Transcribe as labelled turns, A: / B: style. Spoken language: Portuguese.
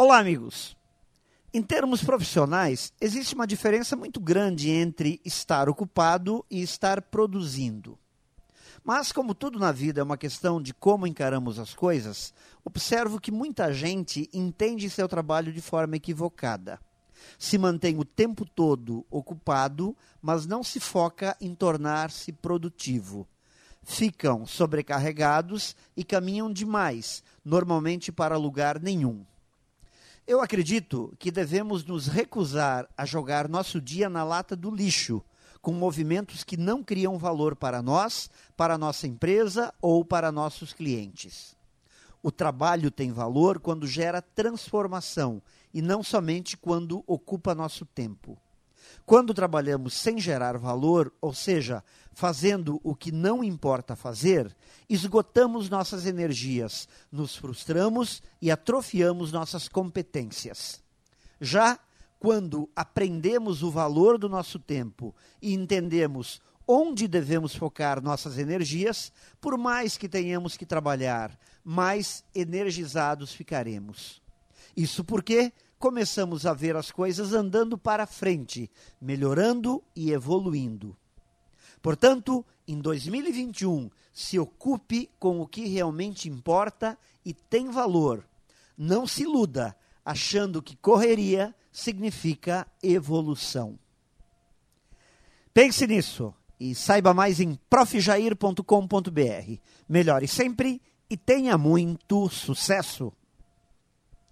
A: Olá, amigos. Em termos profissionais, existe uma diferença muito grande entre estar ocupado e estar produzindo. Mas, como tudo na vida é uma questão de como encaramos as coisas, observo que muita gente entende seu trabalho de forma equivocada. Se mantém o tempo todo ocupado, mas não se foca em tornar-se produtivo. Ficam sobrecarregados e caminham demais, normalmente para lugar nenhum. Eu acredito que devemos nos recusar a jogar nosso dia na lata do lixo, com movimentos que não criam valor para nós, para nossa empresa ou para nossos clientes. O trabalho tem valor quando gera transformação e não somente quando ocupa nosso tempo. Quando trabalhamos sem gerar valor, ou seja, fazendo o que não importa fazer, esgotamos nossas energias, nos frustramos e atrofiamos nossas competências. Já quando aprendemos o valor do nosso tempo e entendemos onde devemos focar nossas energias, por mais que tenhamos que trabalhar, mais energizados ficaremos. Isso porque começamos a ver as coisas andando para frente, melhorando e evoluindo. Portanto, em 2021, se ocupe com o que realmente importa e tem valor. Não se iluda achando que correria significa evolução. Pense nisso e saiba mais em profjair.com.br. Melhore sempre e tenha muito sucesso!